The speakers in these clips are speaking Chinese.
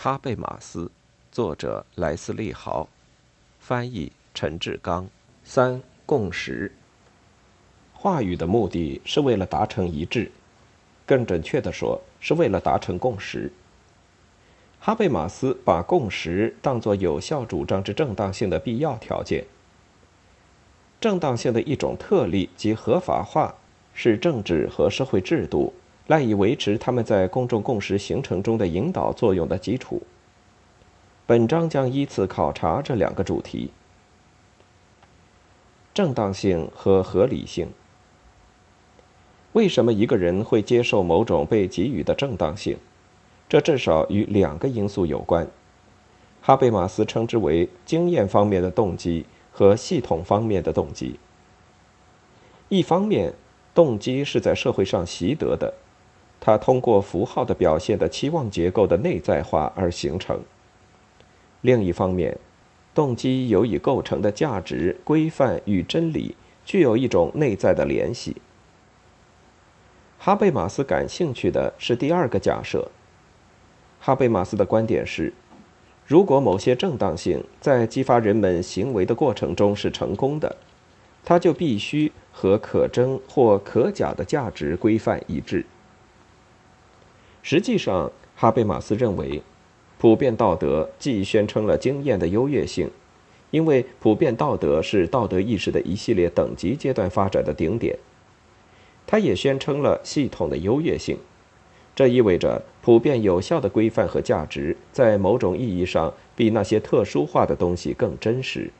哈贝马斯，作者莱斯利·豪，翻译陈志刚。三、共识。话语的目的是为了达成一致，更准确的说，是为了达成共识。哈贝马斯把共识当作有效主张之正当性的必要条件。正当性的一种特例及合法化，是政治和社会制度。赖以维持他们在公众共识形成中的引导作用的基础。本章将依次考察这两个主题：正当性和合理性。为什么一个人会接受某种被给予的正当性？这至少与两个因素有关。哈贝马斯称之为经验方面的动机和系统方面的动机。一方面，动机是在社会上习得的。它通过符号的表现的期望结构的内在化而形成。另一方面，动机由以构成的价值规范与真理具有一种内在的联系。哈贝马斯感兴趣的是第二个假设。哈贝马斯的观点是：如果某些正当性在激发人们行为的过程中是成功的，它就必须和可真或可假的价值规范一致。实际上，哈贝马斯认为，普遍道德既宣称了经验的优越性，因为普遍道德是道德意识的一系列等级阶段发展的顶点；他也宣称了系统的优越性，这意味着普遍有效的规范和价值在某种意义上比那些特殊化的东西更真实。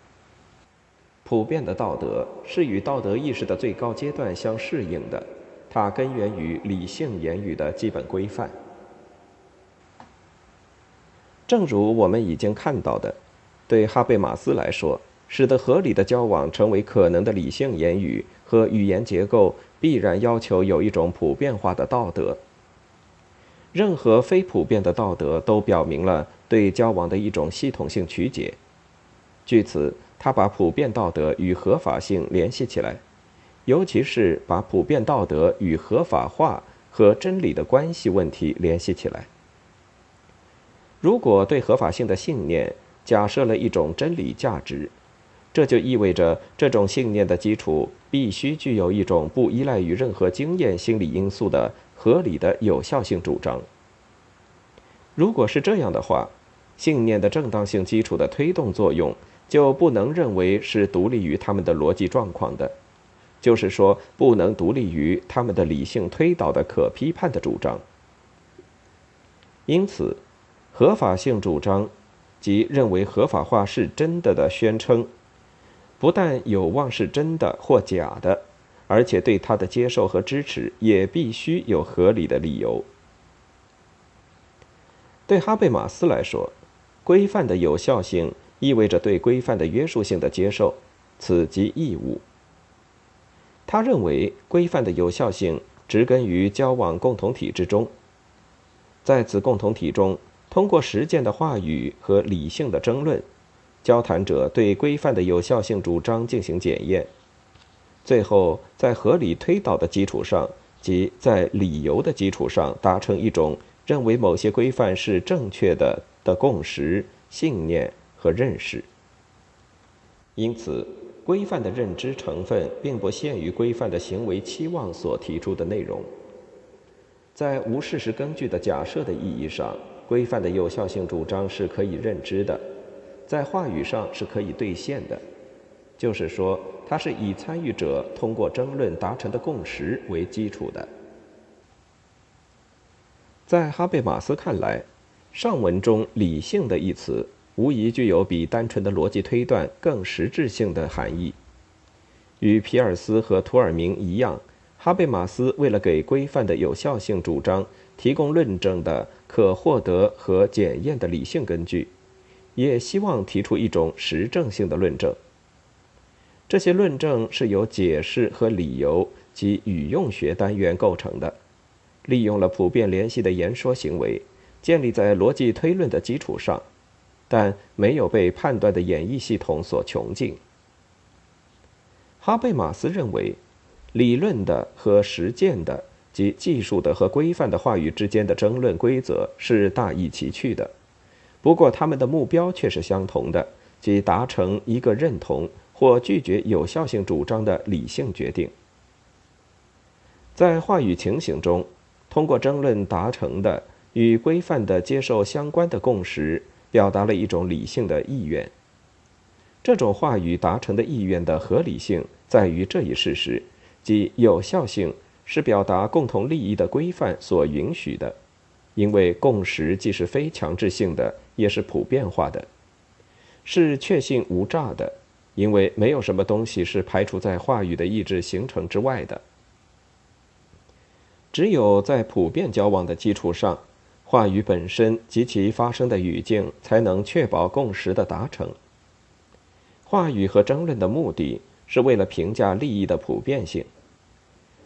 普遍的道德是与道德意识的最高阶段相适应的。法根源于理性言语的基本规范。正如我们已经看到的，对哈贝马斯来说，使得合理的交往成为可能的理性言语和语言结构，必然要求有一种普遍化的道德。任何非普遍的道德都表明了对交往的一种系统性曲解。据此，他把普遍道德与合法性联系起来。尤其是把普遍道德与合法化和真理的关系问题联系起来。如果对合法性的信念假设了一种真理价值，这就意味着这种信念的基础必须具有一种不依赖于任何经验心理因素的合理的有效性主张。如果是这样的话，信念的正当性基础的推动作用就不能认为是独立于他们的逻辑状况的。就是说，不能独立于他们的理性推导的可批判的主张。因此，合法性主张及认为合法化是真的的宣称，不但有望是真的或假的，而且对它的接受和支持也必须有合理的理由。对哈贝马斯来说，规范的有效性意味着对规范的约束性的接受，此即义务。他认为，规范的有效性植根于交往共同体之中。在此共同体中，通过实践的话语和理性的争论，交谈者对规范的有效性主张进行检验，最后在合理推导的基础上，即在理由的基础上，达成一种认为某些规范是正确的的共识、信念和认识。因此。规范的认知成分并不限于规范的行为期望所提出的内容。在无事实根据的假设的意义上，规范的有效性主张是可以认知的，在话语上是可以兑现的，就是说，它是以参与者通过争论达成的共识为基础的。在哈贝马斯看来，上文中“理性”的一词。无疑具有比单纯的逻辑推断更实质性的含义。与皮尔斯和图尔明一样，哈贝马斯为了给规范的有效性主张提供论证的可获得和检验的理性根据，也希望提出一种实证性的论证。这些论证是由解释和理由及语用学单元构成的，利用了普遍联系的言说行为，建立在逻辑推论的基础上。但没有被判断的演绎系统所穷尽。哈贝马斯认为，理论的和实践的及技术的和规范的话语之间的争论规则是大异其趣的，不过他们的目标却是相同的，即达成一个认同或拒绝有效性主张的理性决定。在话语情形中，通过争论达成的与规范的接受相关的共识，表达了一种理性的意愿。这种话语达成的意愿的合理性在于这一事实，即有效性是表达共同利益的规范所允许的，因为共识既是非强制性的，也是普遍化的，是确信无诈的，因为没有什么东西是排除在话语的意志形成之外的。只有在普遍交往的基础上，话语本身及其发生的语境才能确保共识的达成。话语和争论的目的是为了评价利益的普遍性。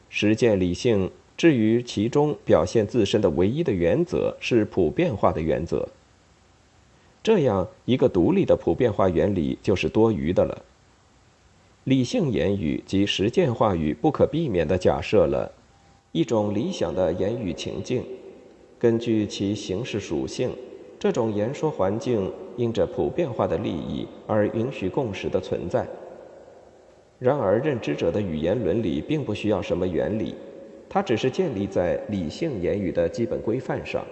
实践理性至于其中表现自身的唯一的原则是普遍化的原则。这样一个独立的普遍化原理就是多余的了。理性言语及实践话语不可避免地假设了一种理想的言语情境，根据其形式属性。这种言说环境因着普遍化的利益而允许共识的存在。然而，认知者的语言伦理并不需要什么原理，它只是建立在理性言语的基本规范上。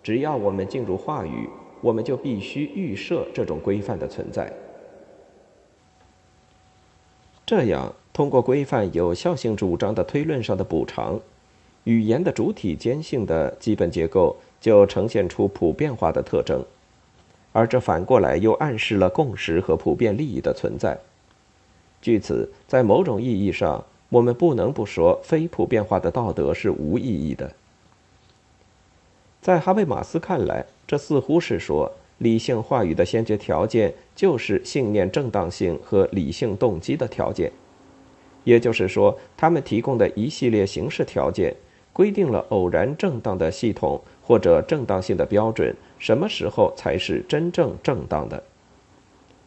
只要我们进入话语，我们就必须预设这种规范的存在。这样，通过规范有效性主张的推论上的补偿，语言的主体间性的基本结构。就呈现出普遍化的特征，而这反过来又暗示了共识和普遍利益的存在。据此，在某种意义上，我们不能不说非普遍化的道德是无意义的。在哈贝马斯看来，这似乎是说，理性话语的先决条件就是信念正当性和理性动机的条件，也就是说，他们提供的一系列形式条件。规定了偶然正当的系统或者正当性的标准，什么时候才是真正正当的？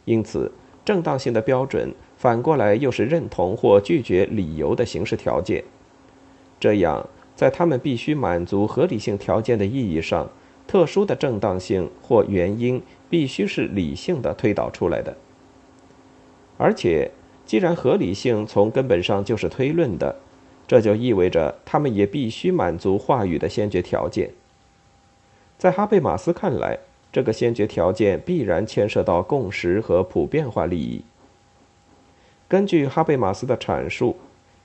因此，正当性的标准反过来又是认同或拒绝理由的形式条件。这样，在他们必须满足合理性条件的意义上，特殊的正当性或原因必须是理性的推导出来的。而且，既然合理性从根本上就是推论的。这就意味着他们也必须满足话语的先决条件。在哈贝马斯看来，这个先决条件必然牵涉到共识和普遍化利益。根据哈贝马斯的阐述，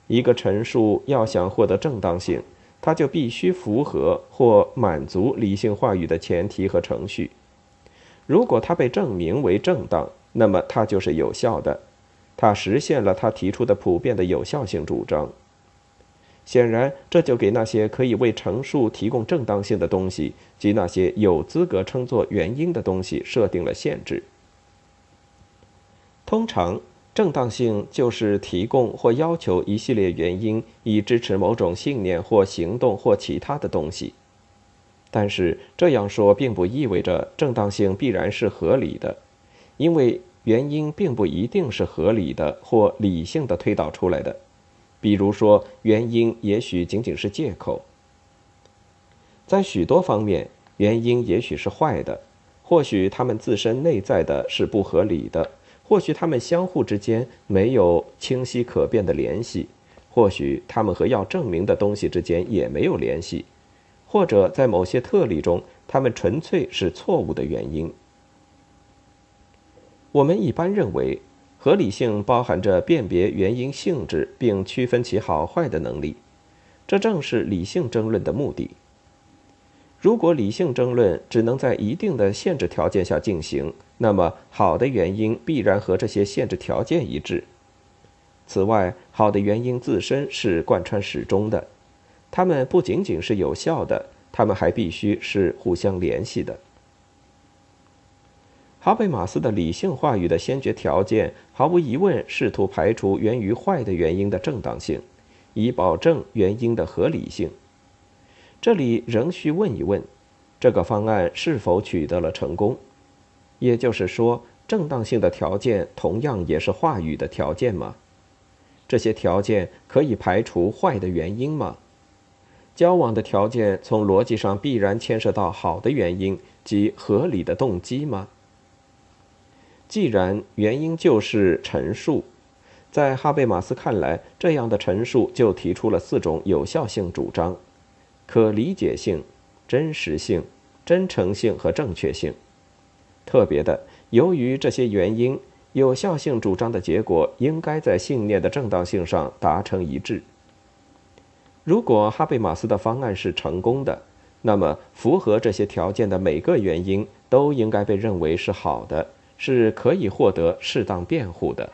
一个陈述要想获得正当性，它就必须符合或满足理性话语的前提和程序。如果它被证明为正当，那么它就是有效的，它实现了他提出的普遍的有效性主张。显然，这就给那些可以为陈述提供正当性的东西及那些有资格称作原因的东西设定了限制。通常，正当性就是提供或要求一系列原因以支持某种信念或行动或其他的东西。但是这样说并不意味着正当性必然是合理的，因为原因并不一定是合理的或理性的推导出来的。比如说，原因也许仅仅是借口。在许多方面，原因也许是坏的，或许他们自身内在的是不合理的，或许他们相互之间没有清晰可辨的联系，或许他们和要证明的东西之间也没有联系，或者在某些特例中，他们纯粹是错误的原因。我们一般认为。合理性包含着辨别原因性质并区分其好坏的能力，这正是理性争论的目的。如果理性争论只能在一定的限制条件下进行，那么好的原因必然和这些限制条件一致。此外，好的原因自身是贯穿始终的，它们不仅仅是有效的，它们还必须是互相联系的。哈贝马斯的理性话语的先决条件，毫无疑问试图排除源于坏的原因的正当性，以保证原因的合理性。这里仍需问一问：这个方案是否取得了成功？也就是说，正当性的条件同样也是话语的条件吗？这些条件可以排除坏的原因吗？交往的条件从逻辑上必然牵涉到好的原因，及合理的动机吗？既然原因就是陈述，在哈贝马斯看来，这样的陈述就提出了四种有效性主张：可理解性、真实性、真诚性和正确性。特别的，由于这些原因，有效性主张的结果应该在信念的正当性上达成一致。如果哈贝马斯的方案是成功的，那么符合这些条件的每个原因都应该被认为是好的。是可以获得适当辩护的。